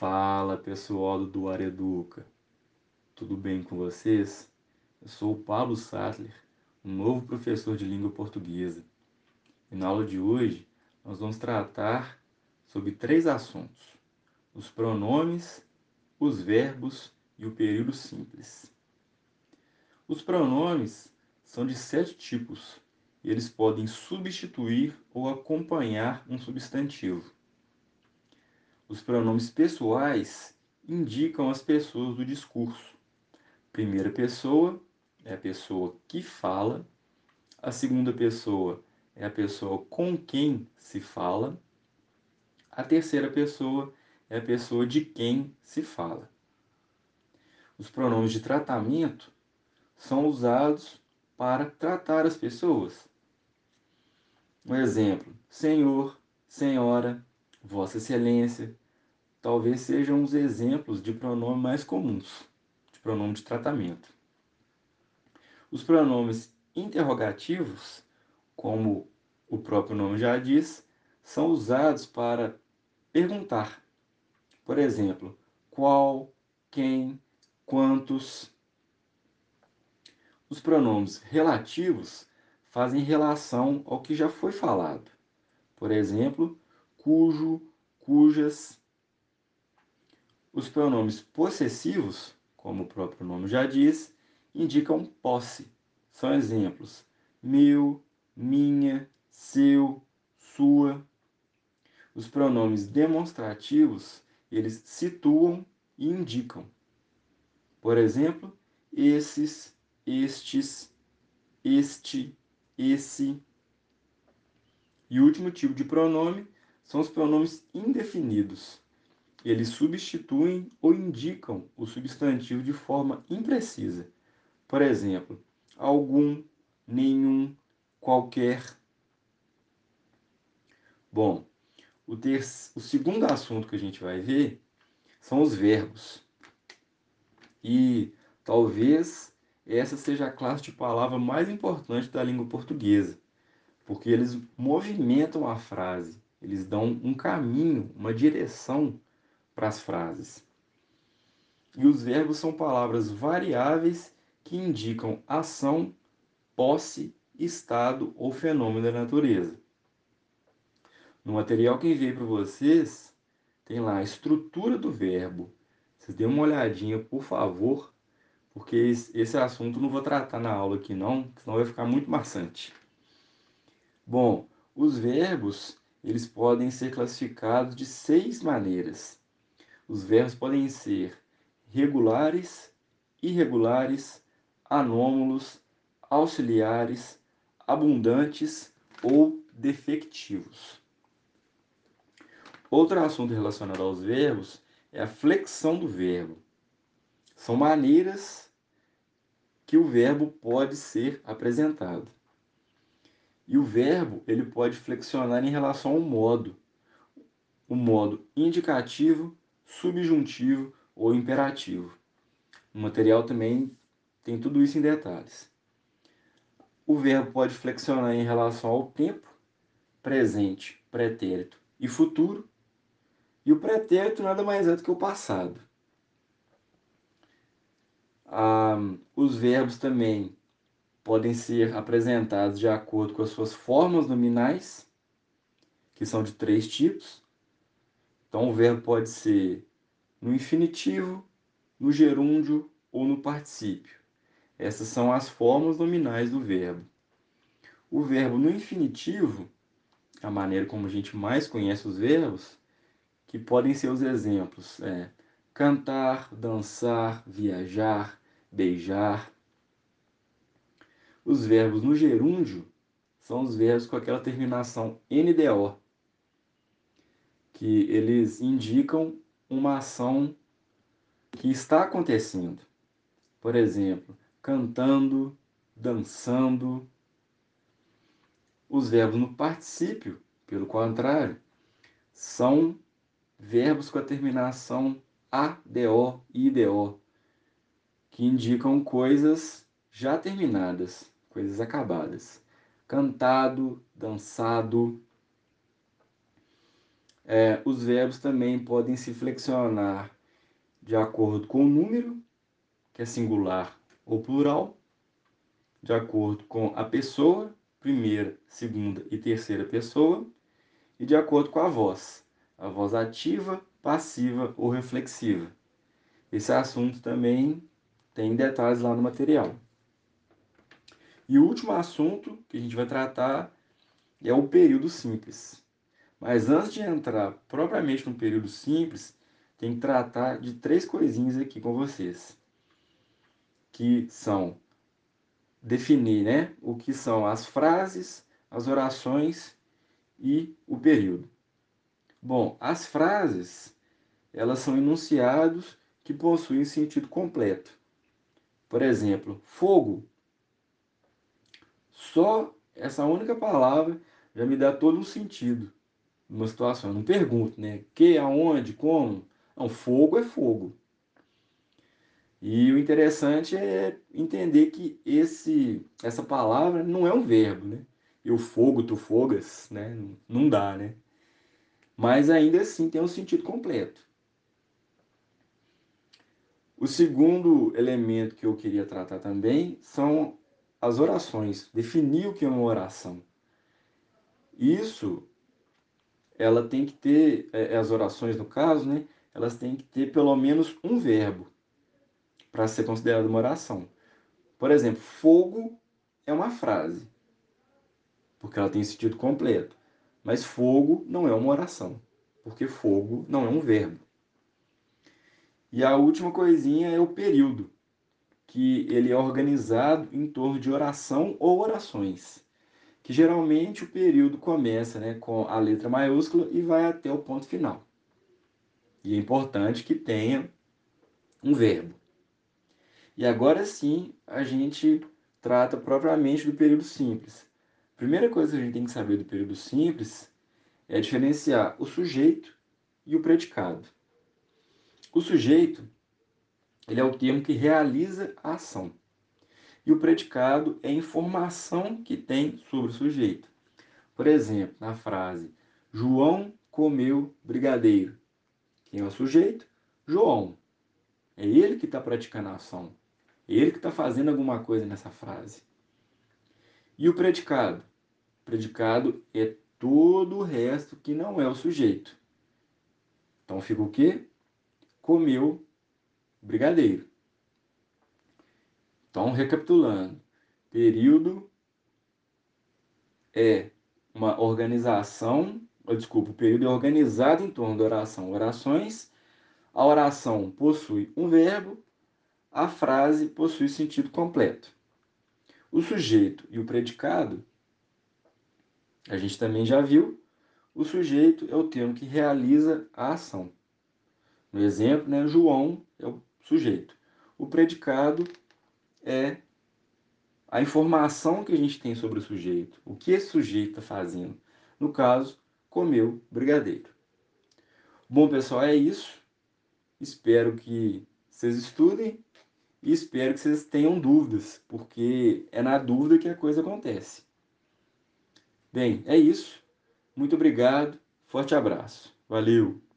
Fala pessoal do Duar Educa, tudo bem com vocês? Eu sou o Pablo Sattler, um novo professor de língua portuguesa. E na aula de hoje nós vamos tratar sobre três assuntos: os pronomes, os verbos e o período simples. Os pronomes são de sete tipos e eles podem substituir ou acompanhar um substantivo. Os pronomes pessoais indicam as pessoas do discurso. Primeira pessoa é a pessoa que fala, a segunda pessoa é a pessoa com quem se fala, a terceira pessoa é a pessoa de quem se fala. Os pronomes de tratamento são usados para tratar as pessoas. Um exemplo: senhor, senhora, vossa excelência, talvez sejam os exemplos de pronome mais comuns, de pronome de tratamento. Os pronomes interrogativos, como o próprio nome já diz, são usados para perguntar. Por exemplo, qual, quem, quantos. Os pronomes relativos fazem relação ao que já foi falado. Por exemplo, cujo, cujas, os pronomes possessivos, como o próprio nome já diz, indicam posse. São exemplos: meu, minha, seu, sua. Os pronomes demonstrativos, eles situam e indicam. Por exemplo, esses, estes, este, esse. E o último tipo de pronome são os pronomes indefinidos eles substituem ou indicam o substantivo de forma imprecisa. Por exemplo, algum, nenhum, qualquer. Bom, o, ter... o segundo assunto que a gente vai ver são os verbos. E talvez essa seja a classe de palavra mais importante da língua portuguesa, porque eles movimentam a frase, eles dão um caminho, uma direção para as frases. E os verbos são palavras variáveis que indicam ação, posse, estado ou fenômeno da natureza. No material que enviei para vocês, tem lá a estrutura do verbo. Vocês dêem uma olhadinha, por favor, porque esse assunto não vou tratar na aula aqui não, senão vai ficar muito maçante. Bom, os verbos, eles podem ser classificados de seis maneiras. Os verbos podem ser regulares, irregulares, anômalos, auxiliares, abundantes ou defectivos. Outro assunto relacionado aos verbos é a flexão do verbo. São maneiras que o verbo pode ser apresentado. E o verbo ele pode flexionar em relação ao modo. O modo indicativo, subjuntivo ou imperativo. O material também tem tudo isso em detalhes. O verbo pode flexionar em relação ao tempo, presente, pretérito e futuro. E o pretérito nada mais é do que o passado. Ah, os verbos também podem ser apresentados de acordo com as suas formas nominais, que são de três tipos: então, o verbo pode ser no infinitivo, no gerúndio ou no particípio. Essas são as formas nominais do verbo. O verbo no infinitivo, a maneira como a gente mais conhece os verbos, que podem ser os exemplos, é cantar, dançar, viajar, beijar. Os verbos no gerúndio são os verbos com aquela terminação NDO, que eles indicam uma ação que está acontecendo. Por exemplo, cantando, dançando. Os verbos no particípio, pelo contrário, são verbos com a terminação ADO e IDO, que indicam coisas já terminadas, coisas acabadas. Cantado, dançado, É, os verbos também podem se flexionar de acordo com o número, que é singular ou plural, de acordo com a pessoa, primeira, segunda e terceira pessoa, e de acordo com a voz, a voz ativa, passiva ou reflexiva. Esse assunto também tem detalhes lá no material. E o último assunto que a gente vai tratar é o período simples. Mas antes de entrar propriamente no período simples, tem que tratar de três coisinhas aqui com vocês. Que são definir né, o que são as frases, as orações e o período. Bom, as frases, elas são enunciados que possuem sentido completo. Por exemplo, fogo. Só essa única palavra já me dá todo um sentido numa situação. Eu não pergunto, né? Que, aonde, como. Não, fogo é fogo. E o interessante é entender que esse, essa palavra não é um verbo, né? Eu fogo, tu fogas, né? Não dá, né? Mas ainda assim tem um sentido completo. O segundo elemento que eu queria tratar também são as orações, definir o que é uma oração. Isso, ela tem que ter, é, as orações no caso, né? Elas têm que ter pelo menos um verbo para ser considerada uma oração. Por exemplo, fogo é uma frase, porque ela tem sentido completo. Mas fogo não é uma oração, porque fogo não é um verbo. E a última coisinha é o período, que ele é organizado em torno de oração ou orações. Que geralmente o período começa né, com a letra maiúscula e vai até o ponto final. E é importante que tenha um verbo. E agora sim a gente trata propriamente do período simples. A primeira coisa que a gente tem que saber do período simples é diferenciar o sujeito e o predicado. O sujeito ele é o termo que realiza a ação. E o predicado é informação que tem sobre o sujeito. Por exemplo, na frase João comeu brigadeiro. Quem é o sujeito? João. É ele que está praticando a ação. É ele que está fazendo alguma coisa nessa frase. E o predicado? O predicado é todo o resto que não é o sujeito. Então fica o quê? Comeu brigadeiro. Então, recapitulando, período é uma organização, desculpa, o período é organizado em torno da oração. Orações, a oração possui um verbo, a frase possui sentido completo. O sujeito e o predicado, a gente também já viu, o sujeito é o termo que realiza a ação. No exemplo, né, João é o sujeito. O predicado é a informação que a gente tem sobre o sujeito, o que esse sujeito está fazendo. No caso, comeu brigadeiro. Bom, pessoal, é isso. Espero que vocês estudem e espero que vocês tenham dúvidas, porque é na dúvida que a coisa acontece. Bem, é isso. Muito obrigado. Forte abraço. Valeu!